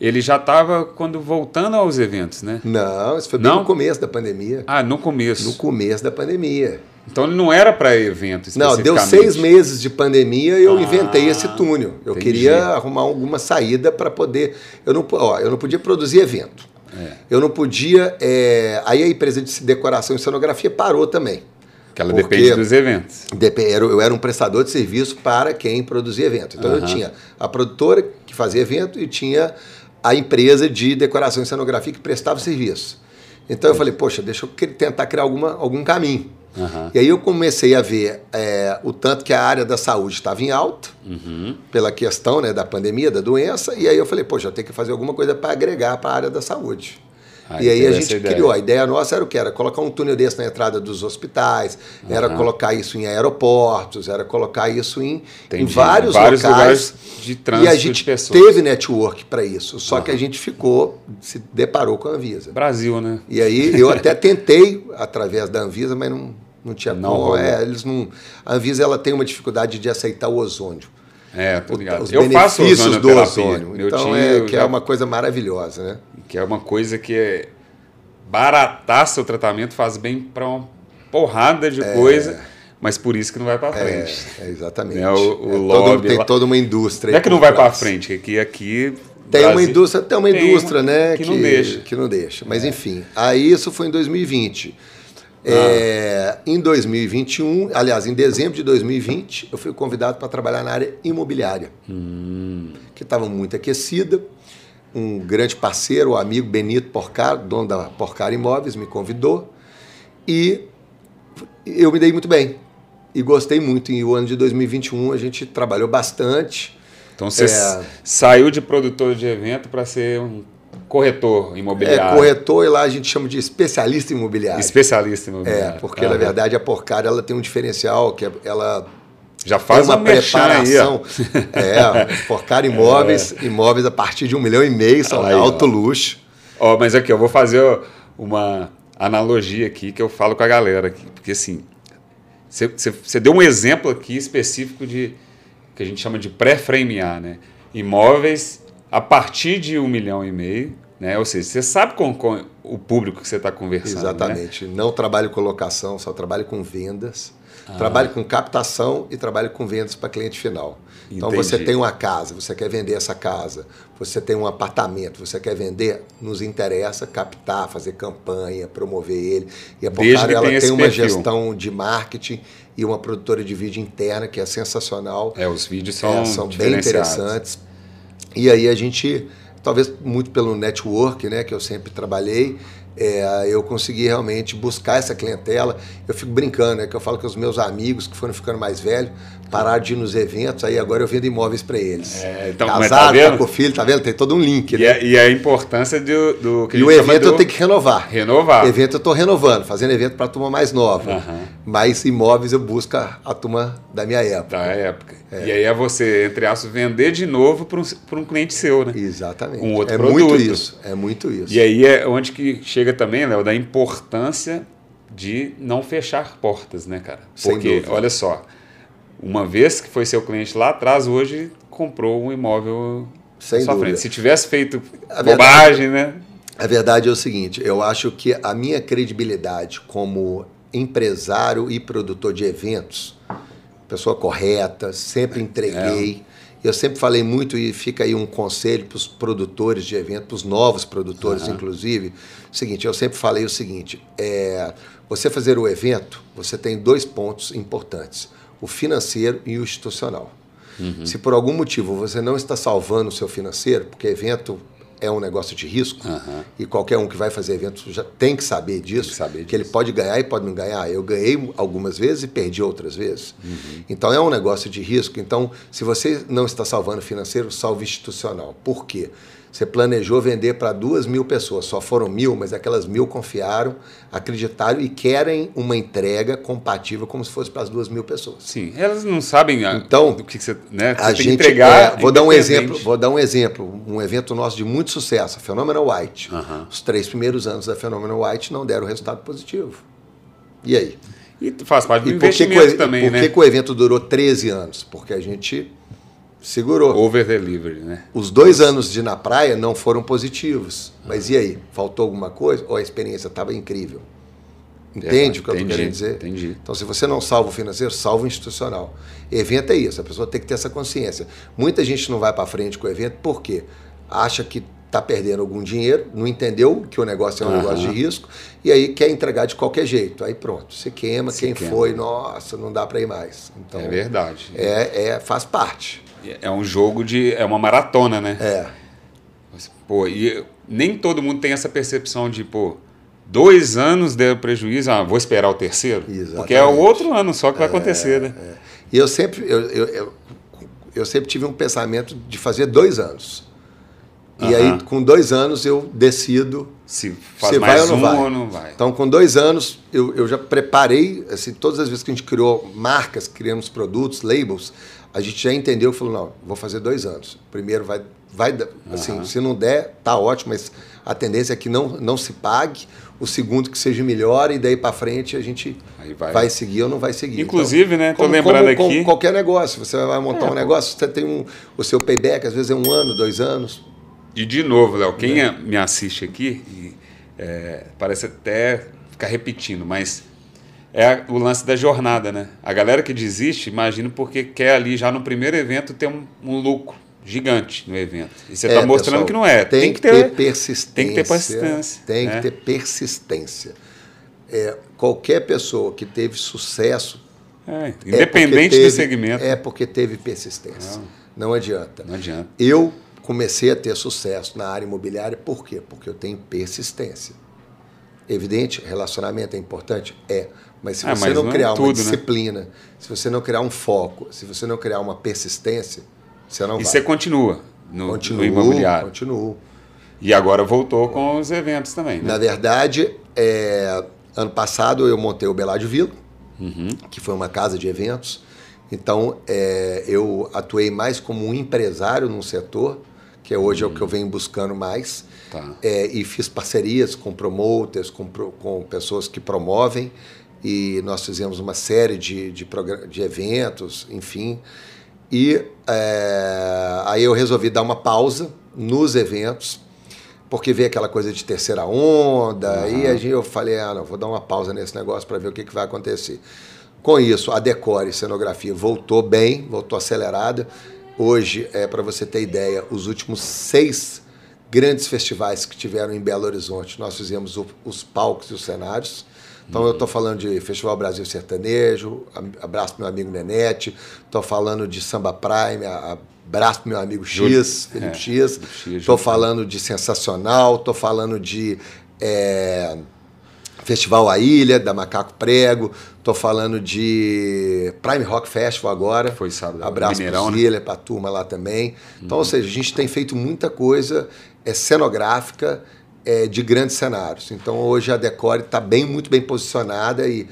ele já estava quando voltando aos eventos, né? Não, isso foi bem Não? no começo da pandemia. Ah, no começo. No começo da pandemia. Então ele não era para evento Não, deu seis meses de pandemia e eu Ah, inventei esse túnel. Eu entendi. queria arrumar alguma saída para poder. Eu não, ó, eu não podia produzir evento. É. Eu não podia. é, Aí a empresa de decoração e cenografia parou também. Que ela depende dos eventos. Eu era um prestador de serviço para quem produzia evento. Então eu Aham. tinha a produtora que fazia evento e tinha a empresa de decoração e cenografia que prestava serviço. Então eu falei, poxa, deixa eu tentar criar alguma, algum caminho. Aham. E aí eu comecei a ver é, o tanto que a área da saúde estava em alta, Uhum. pela questão né, da pandemia, da doença, e aí eu falei, poxa, eu tenho que fazer alguma coisa para agregar para a área da saúde. Aí e aí a gente ideia. criou. A ideia nossa era o que? Era colocar um túnel desse na entrada dos hospitais, era Aham. colocar isso em aeroportos, era colocar isso em, em vários, Vários locais. lugares de trânsito e a gente teve network para isso, só que a gente ficou, se deparou com a Anvisa. Brasil, né? E aí eu até tentei através da Anvisa, mas não, não tinha Não como. É, eles não, a Anvisa ela tem uma dificuldade de aceitar o ozônio. É, tô ligado. Os eu faço benefícios do ozônio. Meu Então tio é que já- é uma coisa maravilhosa, né? que é uma coisa que é barataça o tratamento, faz bem para uma porrada de coisa, mas por isso que não vai para É, frente. é exatamente. É, o- o É todo- lobby tem lá- toda uma indústria. Não é que não vai para frente, é que aqui Tem uma Brasil- indústria, tem uma tem indústria, uma né? que não deixa. É. Que não deixa. Mas enfim, aí isso foi em 2020. Ah. É, em 2021, aliás, em dezembro de 2020, eu fui convidado para trabalhar na área imobiliária, Hum. que estava muito aquecida. Um grande parceiro, o amigo Benito Porcar, dono da Porcar Imóveis, me convidou e eu me dei muito bem e gostei muito. E o ano de 2021 a gente trabalhou bastante. Então você É. saiu de produtor de evento para ser um corretor É, imobiliário. corretor e lá a gente chama de especialista imobiliário. Especialista É, imobiliário. porque na verdade a Porcar ela tem um diferencial que é- ela Já faz uma uma merchan aí, preparação. é, Porcar imóveis, imóveis a partir de um milhão e meio são Aí, de ó. alto luxo. Ó, mas aqui, eu vou fazer uma analogia aqui que eu falo com a galera aqui. Porque assim, você deu um exemplo aqui específico de que a gente chama de pré-framear, né? Imóveis a partir de um milhão e meio, né? Ou seja, você sabe com, com o público que você está conversando. né? Exatamente. Não trabalho com locação, só trabalho com vendas. Ah. Trabalho com captação e trabalho com vendas para cliente final. Então Entendi. você tem uma casa, você quer vender essa casa, você tem um apartamento, você quer vender, nos interessa captar, fazer campanha, promover ele. E a que ela tem esse uma perfil. gestão de marketing e uma produtora de vídeo interna que é sensacional. É, os vídeos são, É, são bem interessantes. E aí a gente, talvez muito pelo network, né, que eu sempre trabalhei, é, eu consegui realmente buscar essa clientela. Eu fico brincando, né, que eu falo que os meus amigos que foram ficando mais velhos pararam de ir nos eventos, aí agora eu vendo imóveis para eles. É, então, mas Casado, tá vendo? tá com filho, tá vendo? Tem todo um link, E, né? a, e a importância do, do que E o evento do eu tenho que renovar. renovar. Evento eu estou renovando, fazendo evento para a turma mais nova. Aham. Mas imóveis eu busco a, turma da minha época. Da época. E aí é você, entre aspas, vender de novo para um, pra um cliente seu, né? Exatamente. Um outro é produto. muito isso. É muito isso. E aí é onde que chega também, Léo, da importância de não fechar portas, né, cara? Porque, olha só, uma vez que foi seu cliente lá atrás, hoje comprou um imóvel Sem sua frente. Se tivesse feito A bobagem, né? A verdade é o seguinte, eu acho que a minha credibilidade como empresário e produtor de eventos, pessoa correta, sempre entreguei. Eu sempre falei muito e fica aí um conselho para os produtores de eventos, para os novos produtores, inclusive. O seguinte, eu sempre falei o seguinte: é, você fazer o evento, você tem dois pontos importantes: o financeiro e o institucional. Uhum. Se por algum motivo você não está salvando o seu financeiro, porque evento é um negócio de risco uhum. e qualquer um que vai fazer evento já tem que saber disso, que, saber que ele pode ganhar e pode não ganhar. Eu ganhei algumas vezes e perdi outras vezes. Uhum. Então é um negócio de risco. Então, se você não está salvando financeiro, salve institucional. Por quê? Você planejou vender para duas mil pessoas, só foram mil, mas aquelas mil confiaram, acreditaram e querem uma entrega compatível como se fosse para as duas mil pessoas. Sim, elas não sabem a, então, do que você, né, você a gente, entregar. É, vou dar um exemplo, vou dar um exemplo, um evento nosso de muito sucesso, a White. Uhum. Os três primeiros anos da Phenomenal White não deram resultado positivo. E aí? E faz parte do e investimento por que, também, por né? Por que o evento durou 13 anos? Porque a gente Segurou. Over delivery, né? Os dois anos de na praia não foram positivos. Mas e aí? Faltou alguma coisa? Ou a experiência estava incrível? Entende é, o que eu estou querendo dizer? Entendi. Então, se você não salva o financeiro, salva o institucional. Evento é isso, a pessoa tem que ter essa consciência. Muita gente não vai para frente com o evento porque acha que está perdendo algum dinheiro, não entendeu que o negócio é um uhum. negócio de risco, e aí quer entregar de qualquer jeito. Aí pronto, você queima, Se quem queima. foi, nossa, não dá para ir mais. Então, é verdade. É, é, faz parte. É um jogo de. É uma maratona, né? É. Pô, e nem todo mundo tem essa percepção de, pô, dois anos deu prejuízo, ah, vou esperar o terceiro. Exatamente. Porque é o outro ano só que vai é, acontecer, né? É. E eu sempre, eu, eu, eu, eu, sempre tive um pensamento de fazer dois anos. E uh -huh. aí, com dois anos, eu decido se, faz se vai ou não, um vai. ou não vai. Então, com dois anos, eu, eu já preparei, assim, todas as vezes que a gente criou marcas, criamos produtos, labels, a gente já entendeu e falou, não, vou fazer dois anos. Primeiro vai, vai assim, uhum. se não der, tá ótimo, mas a tendência é que não, não se pague. O segundo que seja melhor e daí para frente a gente vai. vai. seguir ou não vai seguir. Inclusive, então, né? Tô como, lembrando como, aqui. qualquer negócio, você vai montar é, um negócio, você tem um, o seu payback, às vezes é um ano, dois anos. E de novo, Léo, quem é. me assiste aqui, é, parece até ficar repetindo, mas é o lance da jornada, né? A galera que desiste, imagino porque quer ali já no primeiro evento ter um, um lucro gigante no evento. E você está é, mostrando pessoal, que não é. Tem, tem que, ter, ter, persistência. Tem que ter persistência. Tem né? que ter persistência. É, qualquer pessoa que teve sucesso. É, independente é teve, do segmento. É porque teve persistência. Não, não adianta. Não adianta. Eu comecei a ter sucesso na área imobiliária por quê? Porque eu tenho persistência. Evidente, relacionamento é importante? É. Mas se ah, você mas não, não, criar é tudo, uma né? disciplina, né? se você não criar um foco, se você não criar uma persistência, você não e vai. E você continua no, continuo, no imobiliário? Continuo. E agora voltou com os eventos também, né? Na verdade, é, ano passado eu montei o Beládio Vila, uhum. que foi uma casa de eventos. Então, é, eu atuei mais como um empresário num setor, que hoje uhum. é o que eu venho buscando mais. Tá. É, e fiz parcerias com promoters, com, com pessoas que promovem e nós fizemos uma série de, de, de eventos, enfim. E é, aí eu resolvi dar uma pausa nos eventos, porque veio aquela coisa de terceira onda, uhum. e aí eu falei, ah, não, vou dar uma pausa nesse negócio para ver o que, que vai acontecer. Com isso, a Decore Cenografia voltou bem, voltou acelerada. Hoje, é, para você ter ideia, os últimos seis grandes festivais que tiveram em Belo Horizonte, nós fizemos o, os palcos e os cenários. Então eu estou falando de Festival Brasil Sertanejo, abraço pro meu amigo Nenete, estou falando de Samba Prime, abraço pro meu amigo X, Felipe é, X, estou falando de Sensacional, estou falando de é, Festival A Ilha, da Macaco Prego, estou falando de Prime Rock Festival agora. Foi sábado. Abraço para o Ziller, para a turma lá também. Então, uhum. ou seja, a gente tem feito muita coisa é, cenográfica, é, de grandes cenários. Então hoje a Decore está bem, muito bem posicionada e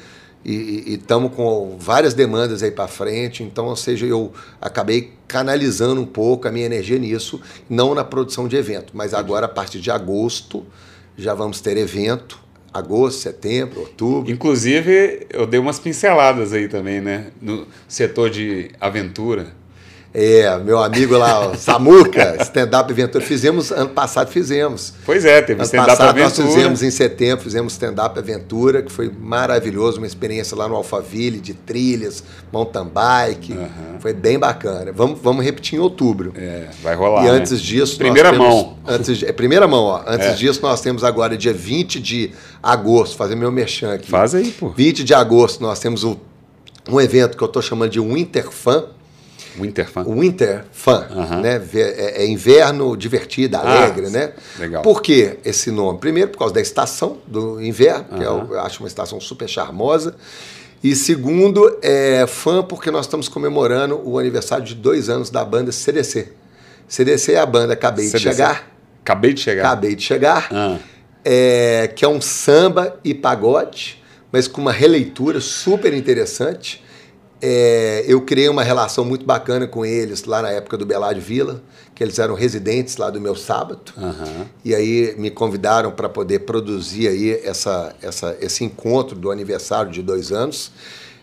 estamos com várias demandas aí para frente. Então, ou seja, eu acabei canalizando um pouco a minha energia nisso, não na produção de evento, mas agora a partir de agosto já vamos ter evento. Agosto, setembro, outubro. Inclusive, eu dei umas pinceladas aí também, né? No setor de aventura é, meu amigo lá, Samuca, stand-up aventura. Fizemos, ano passado fizemos. Pois é, teve stand-up aventura. Nós fizemos em setembro, fizemos stand-up aventura, que foi maravilhoso, uma experiência lá no Alphaville, de trilhas, mountain bike. Uhum. Foi bem bacana. Vamos, vamos repetir em outubro. É, vai rolar. E né? antes disso. Primeira temos, mão. Antes, é, primeira mão, ó. Antes é. disso, nós temos agora, dia 20 de agosto, fazer meu merchan aqui. Faz aí, pô. 20 de agosto, nós temos o, um evento que eu estou chamando de Winter Fan Winter Fun. Winter Fun, Aham. né? É, é inverno divertido, alegre, né? legal. Por que esse nome? Primeiro, por causa da estação do inverno, que eu, Aham. eu acho uma estação super charmosa. E segundo, é fã porque nós estamos comemorando o aniversário de dois anos da banda CDC. CDC é a banda Acabei de CDC. Chegar. Acabei de chegar. Acabei de Chegar. Ah, é, que é um samba e pagode, mas com uma releitura super interessante. É, eu criei uma relação muito bacana com eles lá na época do Belade Vila, que eles eram residentes lá do meu sábado. aham. E aí me convidaram para poder produzir aí essa, essa, esse encontro do aniversário de dois anos.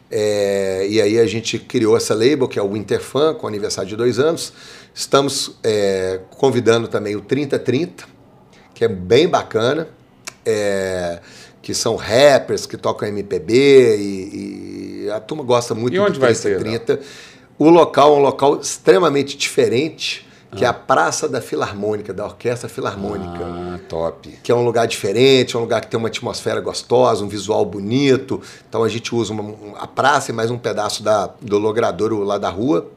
É, e aí a gente criou essa label, que é o Winter Fan, com aniversário de dois anos. Estamos é, convidando também o 3030, que é bem bacana, é, que são rappers que tocam MPB e, e a turma gosta muito E onde vai ser, 3030. O local é um local extremamente diferente, que é a Praça da Filarmônica, da Orquestra Filarmônica Ah, top. que é um lugar diferente, é um lugar que tem uma atmosfera gostosa, um visual bonito. Então a gente usa uma, um- a praça e mais um pedaço da, do logradouro lá da rua.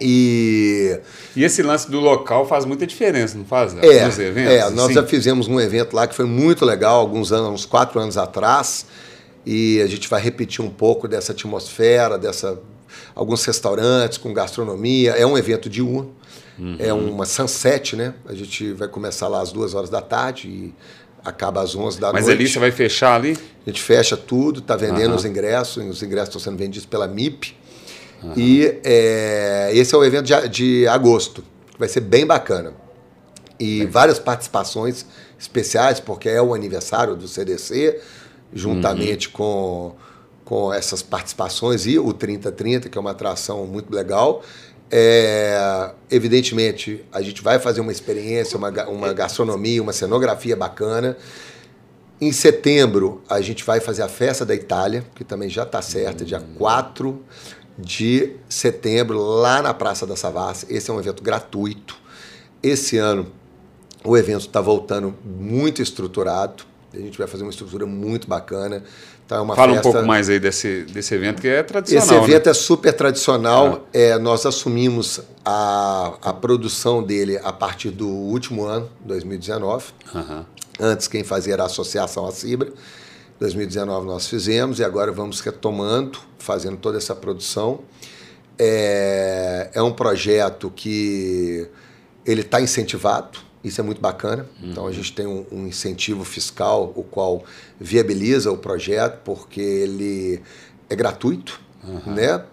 E E esse lance do local faz muita diferença, não faz? é, Nos eventos? é nós assim? já fizemos um evento lá que foi muito legal, alguns anos, uns quatro anos atrás. E a gente vai repetir um pouco dessa atmosfera, dessa alguns restaurantes com gastronomia. É um evento diurno, é Uhum. uma sunset, né? A gente vai começar lá às duas horas da tarde e acaba às 11 da Mas noite. ali você vai fechar ali? A gente fecha tudo, está vendendo Aham. os ingressos, os ingressos estão sendo vendidos pela MIP. E é, esse é o evento de, de agosto, que vai ser bem bacana. E várias participações especiais, porque é o aniversário do CDC, juntamente com, com essas participações e o 3030, que é uma atração muito legal. É, evidentemente, a gente vai fazer uma experiência, uma, uma gastronomia, uma cenografia bacana. Em setembro, a gente vai fazer a festa da Itália, que também já está certa, dia 4 de setembro, lá na Praça da Savassi. Esse é um evento gratuito. Esse ano, o evento está voltando muito estruturado. A gente vai fazer uma estrutura muito bacana. Então, é uma Fala um festa... pouco mais aí desse, desse evento que é tradicional. Esse evento né? é super tradicional. É, nós assumimos a, a produção dele a partir do último ano, 2019. Aham. Antes quem fazia era a Associação Acibra. 2019 nós fizemos e agora vamos retomando, fazendo toda essa produção. É, é um projeto que ele está incentivado, isso é muito bacana. Então a gente tem um, um incentivo fiscal, o qual viabiliza o projeto, porque ele é gratuito, né?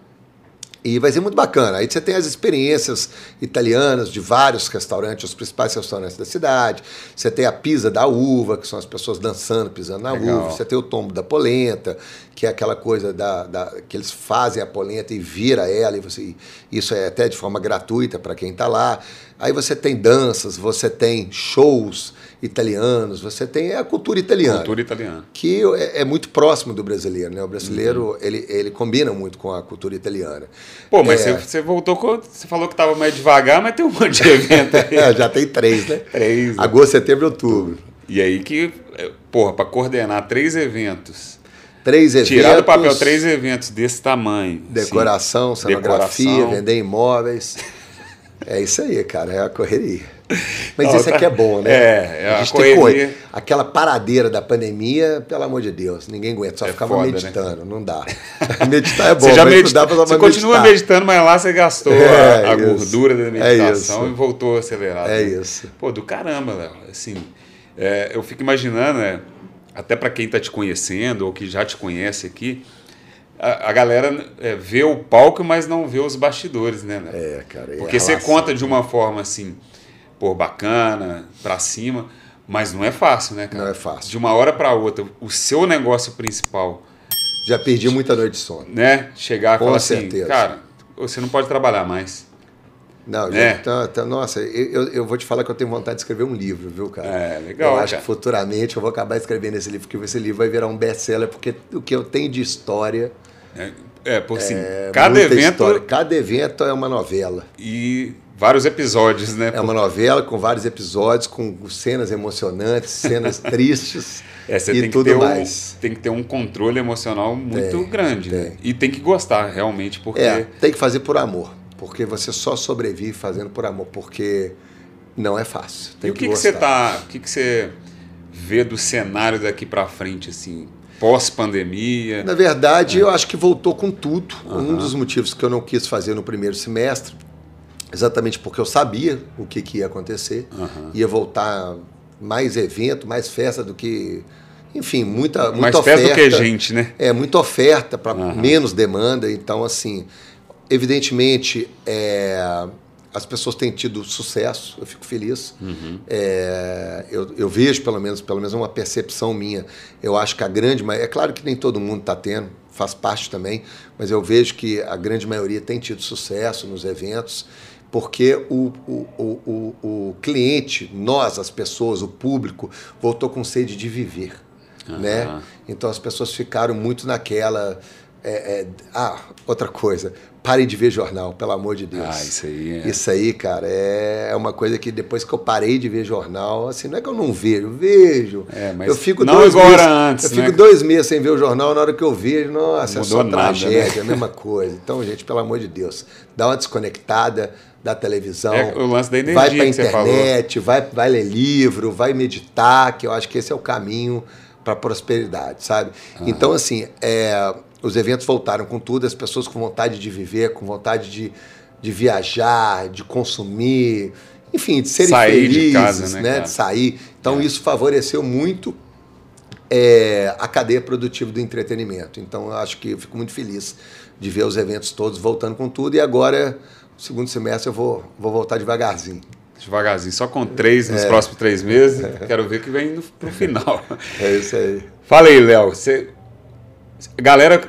E vai ser muito bacana. Aí você tem as experiências italianas de vários restaurantes, os principais restaurantes da cidade. Você tem a pisa da uva, que são as pessoas dançando, pisando na Legal. uva. Você tem o tombo da polenta, que é aquela coisa da, da- que eles fazem a polenta e vira ela. E você, isso é até de forma gratuita para quem está lá. Aí você tem danças, você tem shows italianos, você tem a cultura italiana Cultura italiana. que é, é muito próximo do brasileiro, né? O brasileiro, ele, ele combina muito com a cultura italiana. Pô, mas É. você, você voltou com. Você falou que tava mais devagar, mas tem um monte de evento aí. É, já tem três, né? Três. né? Agosto, setembro e outubro. E aí que, é, porra, pra coordenar três eventos. Três eventos. Tirar do papel três eventos desse tamanho. Decoração, assim, cenografia, decoração. vender imóveis. É isso aí, cara, é a correria. Mas Não, tá- aqui é bom, né? É, é a gente tem que correria. correr. Aquela paradeira da pandemia, pelo amor de Deus, ninguém aguenta, só É ficava foda, né? meditando, não dá. Meditar é bom, Você já mas medita, dá você continua meditar. meditando, mas lá você gastou É, a, a gordura da É meditação isso. e voltou acelerado. É né? isso. Pô, do caramba, Léo. Assim, é, eu fico imaginando, né, até para quem tá te conhecendo ou que já te conhece aqui, a, a galera é, vê o palco, mas não vê os bastidores, né? Léo? É, cara. a Porque você relação. conta de uma forma assim, pô, bacana, pra cima, mas não é fácil, né, cara? Não é fácil. De uma hora para outra, o seu negócio principal, Já perdi muita noite de sono. né? Chegar e Com falar assim, certeza. cara, você não pode trabalhar mais. Não, É. já, tá- tá- nossa, eu, eu vou te falar que eu tenho vontade de escrever um livro, viu, cara? É, legal, Eu acho cara. que futuramente eu vou acabar escrevendo esse livro, porque esse livro vai virar um best-seller, porque o que eu tenho de história É, é por assim, é cada evento história. Cada evento é uma novela. e vários episódios, né? É uma novela com vários episódios, com cenas emocionantes, cenas tristes É, você e tem que, tudo ter um, mais. tem que ter um controle emocional muito Tem, grande, né? tem. E tem que gostar, realmente, porque É, tem que fazer por amor. porque você só sobrevive fazendo por amor, porque não é fácil. e o que, que, você tá, o que, que você vê do cenário daqui para frente, assim, pós-pandemia? Na verdade, é. eu acho que voltou com tudo. Uhum. Um dos motivos que eu não quis fazer no primeiro semestre, exatamente porque eu sabia o que, que ia acontecer, uhum. ia voltar mais evento, mais festa do que enfim, muita, muita Mais oferta. Mais do que gente, né? É, muita oferta para uhum. menos demanda. Então, assim, evidentemente, é, as pessoas têm tido sucesso, eu fico feliz. Uhum. É, eu, eu, vejo, pelo menos, pelo menos uma percepção minha. Eu acho que a grande maioria. É claro que nem todo mundo está tendo, faz parte também, mas eu vejo que a grande maioria tem tido sucesso nos eventos porque o, o, o, o, cliente, nós, as pessoas, o público, voltou com sede de viver uhum. né? Então as pessoas ficaram muito naquela. É, é, ah, outra coisa, parem de ver jornal, pelo amor de Deus. Ah, isso aí. É. Isso aí, cara, é uma coisa que depois que eu parei de ver jornal, assim, não é que eu não vejo, vejo. É, mas eu fico não dois agora meses, antes. Eu né? fico dois meses sem ver o jornal, na hora que eu vejo, nossa, não é só nada, tragédia, né? a mesma coisa. Então, gente, pelo amor de Deus, dá uma desconectada da televisão. É o lance da energia vai pra que internet, vai, vai ler livro, vai meditar, que eu acho que esse é o caminho para prosperidade, sabe? Então, assim, é, os eventos voltaram com tudo, as pessoas com vontade de viver, com vontade de, de viajar, de consumir, enfim, de serem sair felizes, de, casa, né, né de sair. Então, é. isso favoreceu muito é, a cadeia produtiva do entretenimento. Então, eu acho que eu fico muito feliz de ver os eventos todos voltando com tudo. E agora, segundo semestre, eu vou, vou voltar devagarzinho devagarzinho, só com três nos é. próximos três meses. Quero ver que vem no, pro final. É isso aí. Fala aí, Léo. Você... Galera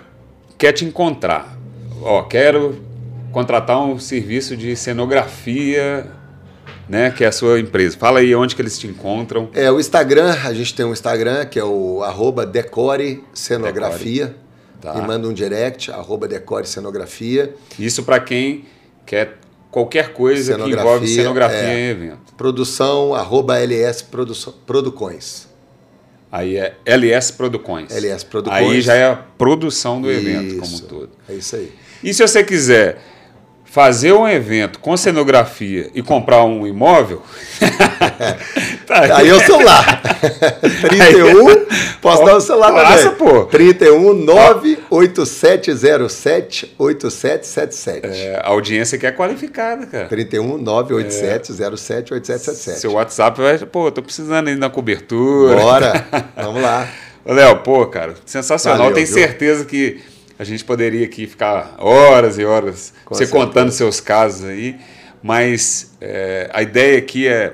quer te encontrar. Ó, quero contratar um serviço de cenografia, né, que é a sua empresa. Fala aí onde que eles te encontram. É, o Instagram, a gente tem um Instagram que é o arroba decore cenografia. Decore. Tá. E manda um direct, arroba decore cenografia. Isso para quem quer qualquer coisa que envolve cenografia é, em evento. Produção, arroba LS Producões. Aí é LS Producões. LS Producões. Aí já é a produção do evento isso, como um todo. É isso aí. E se você quiser fazer um evento com cenografia e comprar um imóvel. tá aí. é o celular. 31, posso dar o celular Passa, pô. 31 98707 8777. É, a audiência que é qualificada, cara. 31 98707 8777. Seu WhatsApp vai, pô, tô precisando ir na cobertura. Bora, vamos lá. Léo, pô, cara, sensacional. Valeu, Tenho viu? certeza que a gente poderia aqui ficar horas e horas Com você certeza. contando seus casos aí, mas é, a ideia aqui é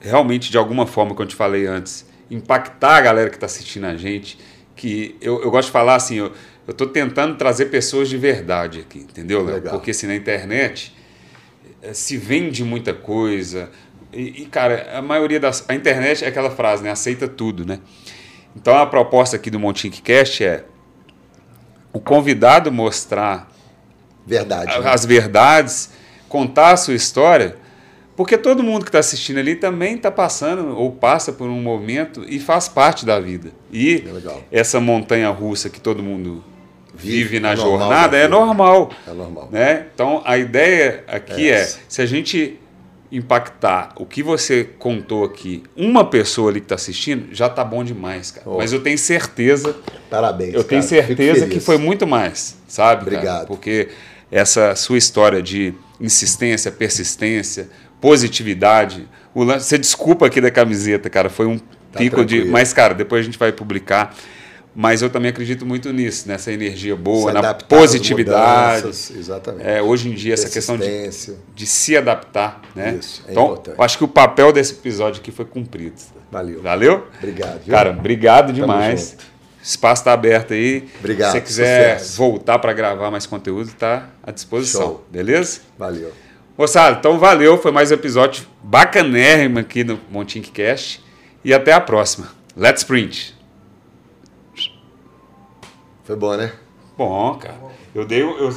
realmente, de alguma forma, como eu te falei antes, impactar a galera que está assistindo a gente. Que eu, eu gosto de falar assim, eu estou tentando trazer pessoas de verdade aqui, entendeu, Léo? Porque assim, na internet é, se vende muita coisa. E, e, cara, a maioria das. A internet é aquela frase, né? Aceita tudo, né? Então a proposta aqui do Montink Cast é o convidado mostrar Verdade, né? as verdades, contar a sua história, porque todo mundo que está assistindo ali também está passando ou passa por um momento e faz parte da vida. E é essa montanha russa que todo mundo vive, vive na é jornada é normal. É normal. Né? Então a ideia aqui é, é se a gente impactar o que você contou aqui, uma pessoa ali que está assistindo, já tá bom demais, cara. Oh. Mas eu tenho certeza. Parabéns. Eu tenho cara. certeza que foi muito mais, sabe? Obrigado. Cara? Porque essa sua história de insistência, persistência, positividade. O lance, você desculpa aqui da camiseta, cara, foi um tá pico tranquilo. de. Mas, cara, depois a gente vai publicar. Mas eu também acredito muito nisso, nessa energia boa, na positividade. Mudanças, exatamente. É, hoje em dia, essa questão de, de se adaptar. Né? Isso, é então, importante. eu acho que o papel desse episódio aqui foi cumprido. Valeu. Valeu? Obrigado. Viu? Cara, obrigado demais. O espaço está aberto aí. Obrigado. Se você quiser Sucesso. voltar para gravar mais conteúdo, está à disposição. Show. Beleza? Valeu. Moçada, então valeu. Foi mais um episódio bacanérrimo aqui no Montink Cast. E até a próxima. Let's print! Foi bom, né? Bom, cara. Eu dei. Eu, eu...